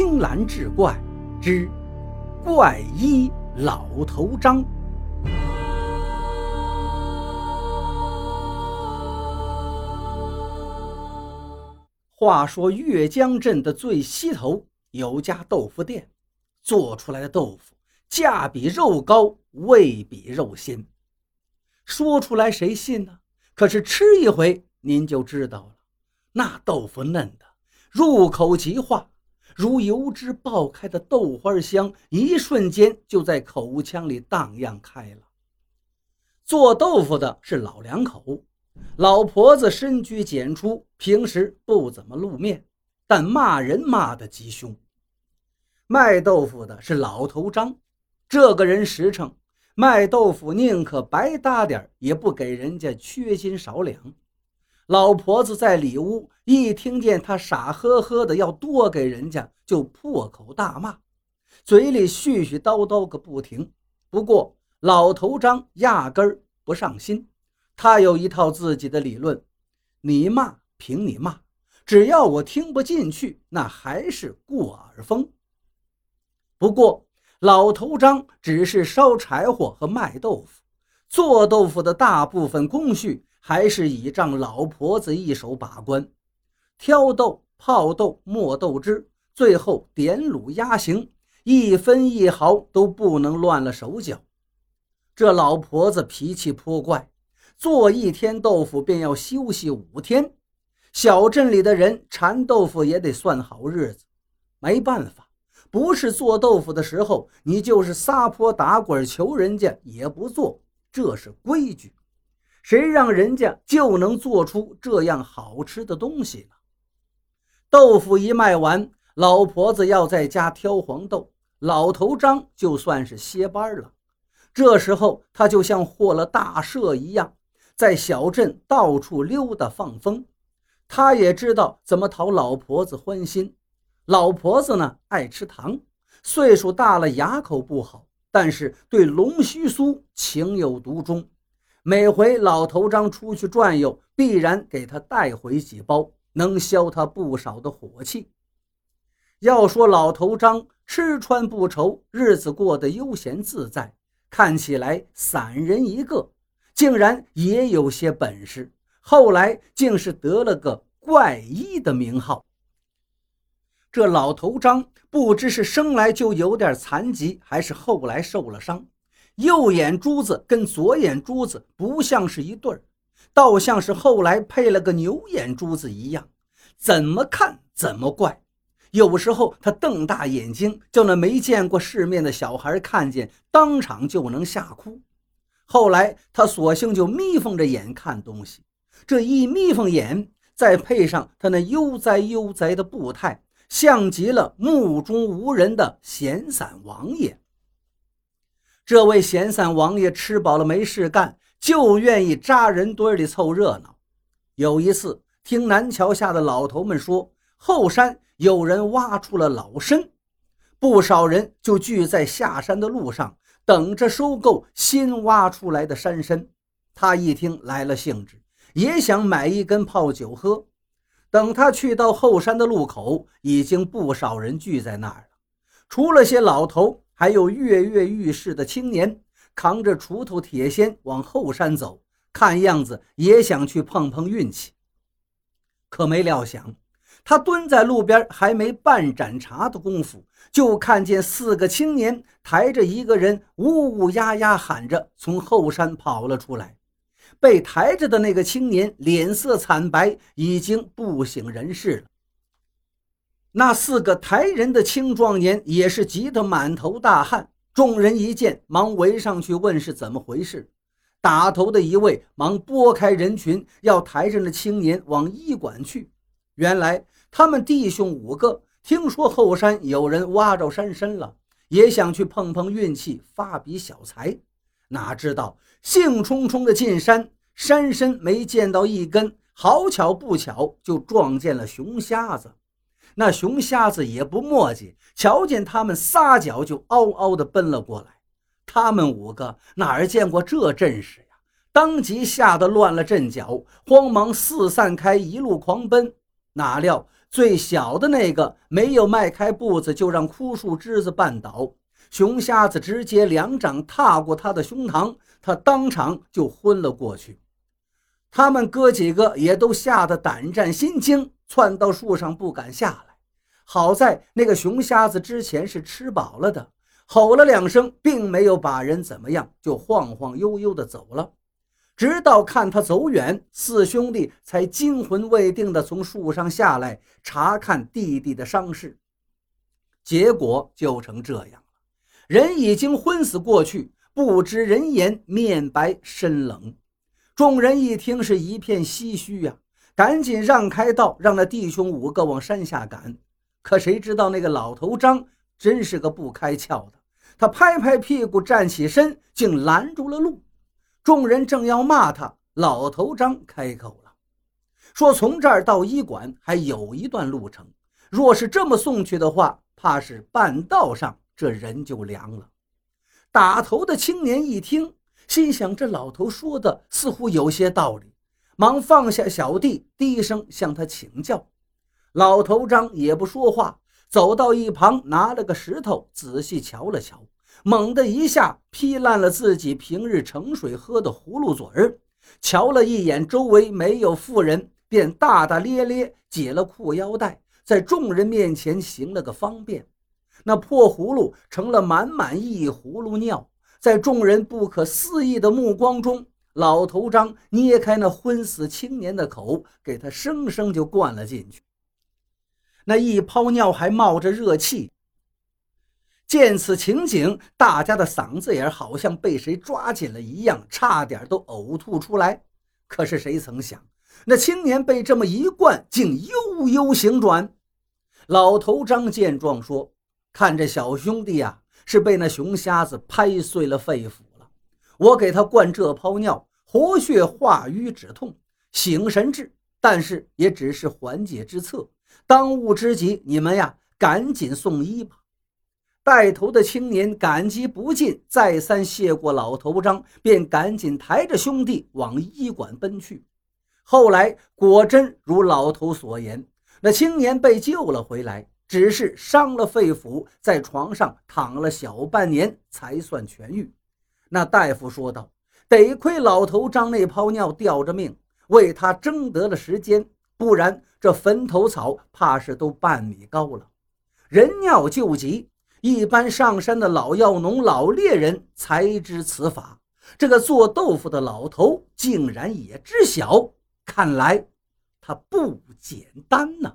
青蓝志怪之怪医老头张。话说岳江镇的最西头有家豆腐店，做出来的豆腐价比肉高，味比肉鲜。说出来谁信呢？可是吃一回您就知道了，那豆腐嫩的，入口即化，如油脂爆开的豆花香，一瞬间就在口腔里荡漾开了。做豆腐的是老两口。老婆子深居简出，平时不怎么露面，但骂人骂得极凶。卖豆腐的是老头张，这个人实诚，卖豆腐宁可白搭点，也不给人家缺斤少两。老婆子在里屋一听见他傻呵呵的要多给人家，就破口大骂，嘴里絮絮叨叨个不停。不过老头张压根儿不上心。他有一套自己的理论，你骂凭你骂，只要我听不进去，那还是过耳风。不过老头张只是烧柴火和卖豆腐，做豆腐的大部分工序还是倚仗老婆子一手把关，挑豆、泡豆、磨豆汁，最后点卤压形，一分一毫都不能乱了手脚。这老婆子脾气颇怪。做一天豆腐便要休息五天，小镇里的人馋豆腐也得算好日子。没办法，不是做豆腐的时候，你就是撒泼打滚求人家也不做，这是规矩。谁让人家就能做出这样好吃的东西呢？豆腐一卖完，老婆子要在家挑黄豆，老头张就算是歇班了。这时候他就像获了大赦一样。在小镇到处溜达放风，他也知道怎么讨老婆子欢心。老婆子呢爱吃糖，岁数大了牙口不好，但是对龙须酥情有独钟。每回老头张出去转悠，必然给他带回几包，能消他不少的火气。要说老头张吃穿不愁，日子过得悠闲自在，看起来散人一个。竟然也有些本事，后来竟是得了个怪医的名号。这老头张不知是生来就有点残疾，还是后来受了伤，右眼珠子跟左眼珠子不像是一对儿，倒像是后来配了个牛眼珠子一样，怎么看怎么怪。有时候他瞪大眼睛，叫那没见过世面的小孩看见，当场就能吓哭。后来他索性就眯缝着眼看东西，这一眯缝眼，再配上他那悠哉悠哉的步态，像极了目中无人的闲散王爷。这位闲散王爷吃饱了没事干，就愿意扎人堆里凑热闹。有一次，听南桥下的老头们说，后山有人挖出了老参，不少人就聚在下山的路上。等着收购新挖出来的山参，他一听来了兴致，也想买一根泡酒喝。等他去到后山的路口，已经不少人聚在那儿了。除了些老头，还有跃跃欲试的青年，扛着锄头、铁锨往后山走，看样子也想去碰碰运气。可没料想。他蹲在路边，还没半盏茶的功夫，就看见四个青年抬着一个人，呜呜呀呀喊着从后山跑了出来。被抬着的那个青年脸色惨白，已经不省人事了。那四个抬人的青壮年也是急得满头大汗。众人一见，忙围上去问是怎么回事。打头的一位忙拨开人群，要抬着那青年往医馆去。原来。他们弟兄五个听说后山有人挖着山参了，也想去碰碰运气，发笔小财。哪知道兴冲冲的进山，山参没见到一根，好巧不巧就撞见了熊瞎子。那熊瞎子也不墨迹，瞧见他们撒脚就嗷嗷地奔了过来。他们五个哪儿见过这阵势呀？当即吓得乱了阵脚，慌忙四散开，一路狂奔。哪料最小的那个没有迈开步子，就让枯树枝子绊倒。熊瞎子直接两掌踏过他的胸膛，他当场就昏了过去。他们哥几个也都吓得胆战心惊，窜到树上不敢下来。好在那个熊瞎子之前是吃饱了的，吼了两声，并没有把人怎么样，就晃晃悠悠的走了。直到看他走远，四兄弟才惊魂未定地从树上下来查看弟弟的伤势。结果就成这样了，人已经昏死过去，不知人言，面白身冷。众人一听是一片唏嘘呀，赶紧让开道，让那弟兄五个往山下赶。可谁知道那个老头张真是个不开窍的，他拍拍屁股站起身，竟拦住了路。众人正要骂他，老头张开口了，说：“从这儿到医馆还有一段路程，若是这么送去的话，怕是半道上这人就凉了。”打头的青年一听，心想：这老头说的似乎有些道理，忙放下小弟，低声向他请教。老头张也不说话，走到一旁，拿了个石头，仔细瞧了瞧。猛地一下劈烂了自己平日盛水喝的葫芦嘴儿，瞧了一眼周围没有妇人，便大大咧咧解了裤腰带，在众人面前行了个方便。那破葫芦成了满满一葫芦尿，在众人不可思议的目光中，老头张捏开那昏死青年的口，给他生生就灌了进去。那一泡尿还冒着热气。见此情景，大家的嗓子眼好像被谁抓紧了一样，差点都呕吐出来。可是谁曾想，那青年被这么一灌，竟悠悠醒转。老头张见状说：“看这小兄弟呀，是被那熊瞎子拍碎了肺腑了。我给他灌这泡尿，活血化瘀止痛，醒神治，但是也只是缓解之策。当务之急，你们呀，赶紧送医吧。”带头的青年感激不尽，再三谢过老头张，便赶紧抬着兄弟往医馆奔去。后来果真如老头所言，那青年被救了回来，只是伤了肺腑，在床上躺了小半年才算痊愈。那大夫说道：“得亏老头张那泡尿吊着命，为他争得了时间，不然这坟头草怕是都半米高了。人尿救急。”一般上山的老药农、老猎人才知此法，这个做豆腐的老头竟然也知晓，看来他不简单呐。